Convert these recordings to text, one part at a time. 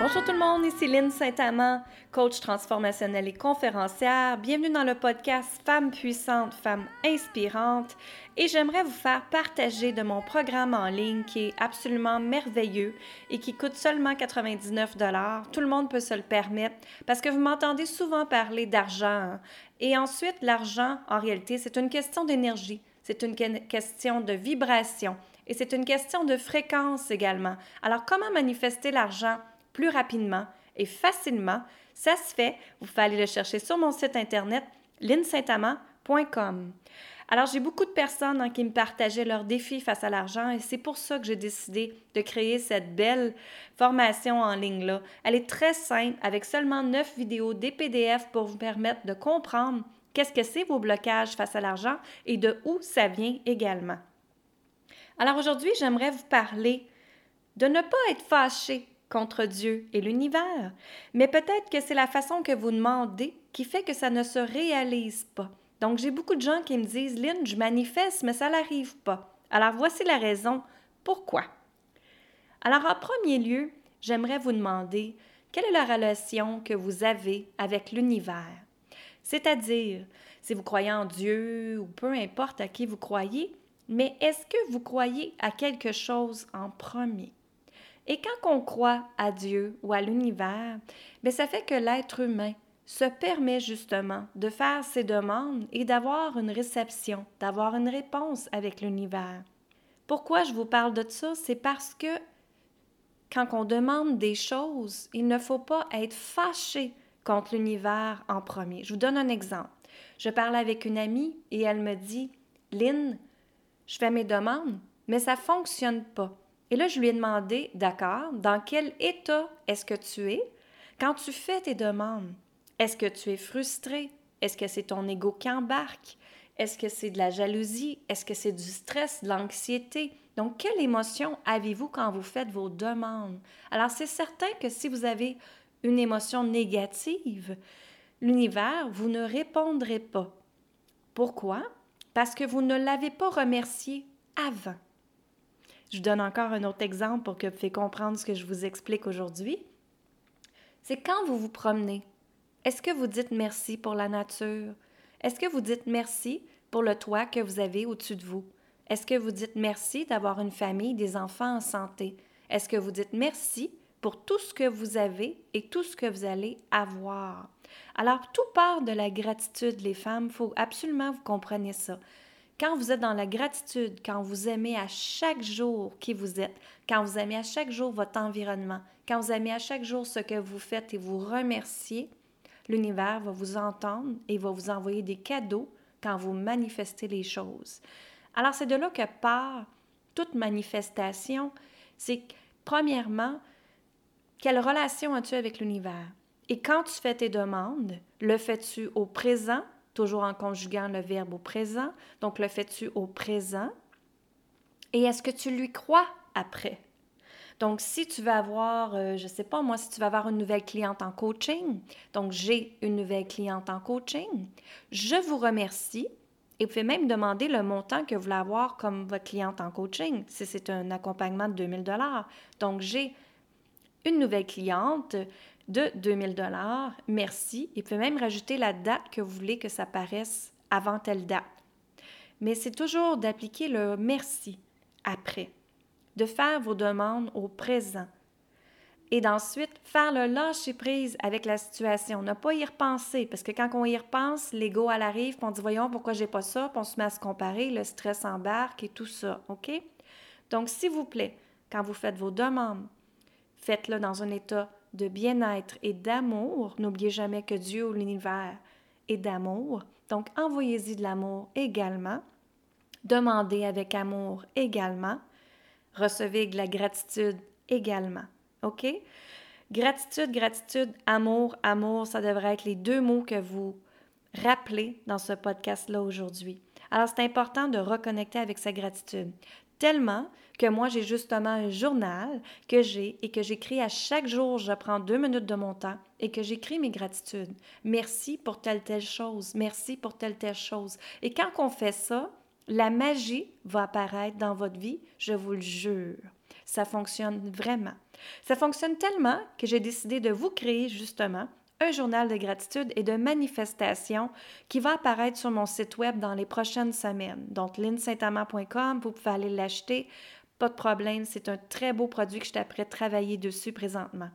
Bonjour tout le monde, ici Lynne Saint-Amand, coach transformationnelle et conférencière. Bienvenue dans le podcast Femmes puissantes, femmes inspirantes. Et j'aimerais vous faire partager de mon programme en ligne qui est absolument merveilleux et qui coûte seulement 99 Tout le monde peut se le permettre parce que vous m'entendez souvent parler d'argent. Hein. Et ensuite, l'argent, en réalité, c'est une question d'énergie. C'est une question de vibration et c'est une question de fréquence également. Alors, comment manifester l'argent? Plus rapidement et facilement, ça se fait. Vous pouvez le chercher sur mon site internet linsaintamant.com. Alors, j'ai beaucoup de personnes hein, qui me partageaient leurs défis face à l'argent et c'est pour ça que j'ai décidé de créer cette belle formation en ligne-là. Elle est très simple avec seulement neuf vidéos, des PDF pour vous permettre de comprendre qu'est-ce que c'est vos blocages face à l'argent et de où ça vient également. Alors aujourd'hui, j'aimerais vous parler de ne pas être fâché contre Dieu et l'univers, mais peut-être que c'est la façon que vous demandez qui fait que ça ne se réalise pas. Donc j'ai beaucoup de gens qui me disent, Lynn, je manifeste, mais ça n'arrive pas. Alors voici la raison pourquoi. Alors en premier lieu, j'aimerais vous demander, quelle est la relation que vous avez avec l'univers? C'est-à-dire, si vous croyez en Dieu ou peu importe à qui vous croyez, mais est-ce que vous croyez à quelque chose en premier? Et quand on croit à Dieu ou à l'univers, bien, ça fait que l'être humain se permet justement de faire ses demandes et d'avoir une réception, d'avoir une réponse avec l'univers. Pourquoi je vous parle de ça? C'est parce que quand on demande des choses, il ne faut pas être fâché contre l'univers en premier. Je vous donne un exemple. Je parle avec une amie et elle me dit, Lynn, je fais mes demandes, mais ça ne fonctionne pas. Et là, je lui ai demandé, d'accord, dans quel état est-ce que tu es? Quand tu fais tes demandes? Est-ce que tu es frustré? Est-ce que c'est ton ego qui embarque? Est-ce que c'est de la jalousie? Est-ce que c'est du stress, de l'anxiété? Donc, quelle émotion avez-vous quand vous faites vos demandes? Alors, c'est certain que si vous avez une émotion négative, l'univers, vous ne répondrez pas. Pourquoi? Parce que vous ne l'avez pas remercié avant. Je donne encore un autre exemple pour que vous puissiez comprendre ce que je vous explique aujourd'hui. C'est quand vous vous promenez, est-ce que vous dites merci pour la nature? Est-ce que vous dites merci pour le toit que vous avez au-dessus de vous? Est-ce que vous dites merci d'avoir une famille, des enfants en santé? Est-ce que vous dites merci pour tout ce que vous avez et tout ce que vous allez avoir? Alors, tout part de la gratitude, les femmes. Il faut absolument que vous compreniez ça. Quand vous êtes dans la gratitude, quand vous aimez à chaque jour qui vous êtes, quand vous aimez à chaque jour votre environnement, quand vous aimez à chaque jour ce que vous faites et vous remerciez, l'univers va vous entendre et va vous envoyer des cadeaux quand vous manifestez les choses. Alors c'est de là que part toute manifestation, c'est premièrement, quelle relation as-tu avec l'univers? Et quand tu fais tes demandes, le fais-tu au présent toujours en conjuguant le verbe au présent. Donc, le fais-tu au présent? Et est-ce que tu lui crois après? Donc, si tu vas avoir, euh, je ne sais pas moi, si tu vas avoir une nouvelle cliente en coaching, donc j'ai une nouvelle cliente en coaching, je vous remercie et vous pouvez même demander le montant que vous voulez avoir comme votre cliente en coaching, si c'est un accompagnement de 2000 dollars. Donc, j'ai une nouvelle cliente, de 2000 dollars. Merci. Et peut même rajouter la date que vous voulez que ça paraisse avant telle date. Mais c'est toujours d'appliquer le merci après, de faire vos demandes au présent et d'ensuite faire le lâcher prise avec la situation, ne pas y repenser parce que quand on y repense, l'ego elle arrive, puis on dit voyons pourquoi j'ai pas ça, on se met à se comparer, le stress embarque et tout ça, OK? Donc s'il vous plaît, quand vous faites vos demandes, faites-le dans un état de bien-être et d'amour. N'oubliez jamais que Dieu ou l'univers est d'amour. Donc, envoyez-y de l'amour également. Demandez avec amour également. Recevez de la gratitude également. OK? Gratitude, gratitude, amour, amour, ça devrait être les deux mots que vous rappelez dans ce podcast-là aujourd'hui. Alors, c'est important de reconnecter avec sa gratitude tellement que moi, j'ai justement un journal que j'ai et que j'écris à chaque jour. Je prends deux minutes de mon temps et que j'écris mes gratitudes. Merci pour telle, telle chose. Merci pour telle, telle chose. Et quand on fait ça, la magie va apparaître dans votre vie, je vous le jure. Ça fonctionne vraiment. Ça fonctionne tellement que j'ai décidé de vous créer justement un journal de gratitude et de manifestation qui va apparaître sur mon site web dans les prochaines semaines. Donc, linsaintamant.com, vous pouvez aller l'acheter. Pas de problème, c'est un très beau produit que je t'apprête à travailler dessus présentement.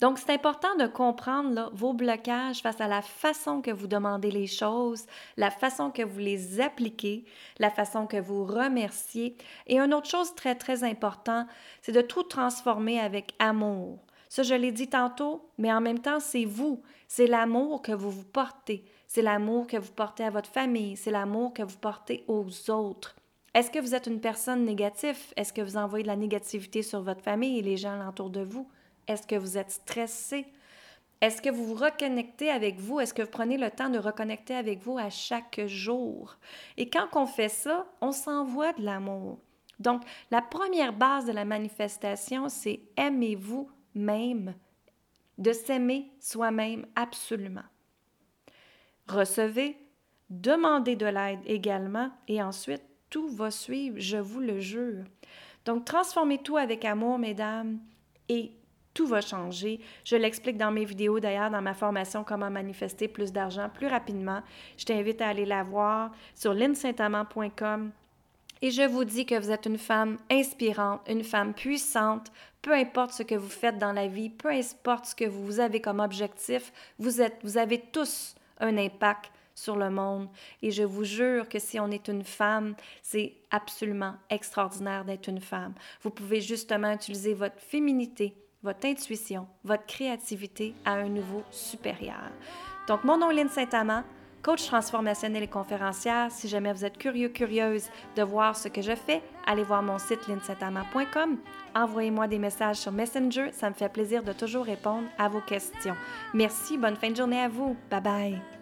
Donc, c'est important de comprendre vos blocages face à la façon que vous demandez les choses, la façon que vous les appliquez, la façon que vous remerciez. Et une autre chose très, très importante, c'est de tout transformer avec amour. Ça, je l'ai dit tantôt, mais en même temps, c'est vous. C'est l'amour que vous vous portez. C'est l'amour que vous portez à votre famille. C'est l'amour que vous portez aux autres. Est-ce que vous êtes une personne négative? Est-ce que vous envoyez de la négativité sur votre famille et les gens alentour de vous? Est-ce que vous êtes stressé? Est-ce que vous vous reconnectez avec vous? Est-ce que vous prenez le temps de reconnecter avec vous à chaque jour? Et quand on fait ça, on s'envoie de l'amour. Donc, la première base de la manifestation, c'est aimez-vous même, de s'aimer soi-même absolument. Recevez, demandez de l'aide également et ensuite, tout va suivre, je vous le jure. Donc, transformez tout avec amour, mesdames, et tout va changer. Je l'explique dans mes vidéos, d'ailleurs, dans ma formation Comment manifester plus d'argent plus rapidement. Je t'invite à aller la voir sur linsaintamant.com. Et je vous dis que vous êtes une femme inspirante, une femme puissante, peu importe ce que vous faites dans la vie, peu importe ce que vous avez comme objectif, vous, êtes, vous avez tous un impact sur le monde. Et je vous jure que si on est une femme, c'est absolument extraordinaire d'être une femme. Vous pouvez justement utiliser votre féminité, votre intuition, votre créativité à un niveau supérieur. Donc, mon nom est Saint-Amand, coach transformationnel et conférencière. Si jamais vous êtes curieux, curieuse de voir ce que je fais, allez voir mon site linsaintama.com. Envoyez-moi des messages sur Messenger, ça me fait plaisir de toujours répondre à vos questions. Merci, bonne fin de journée à vous. Bye bye.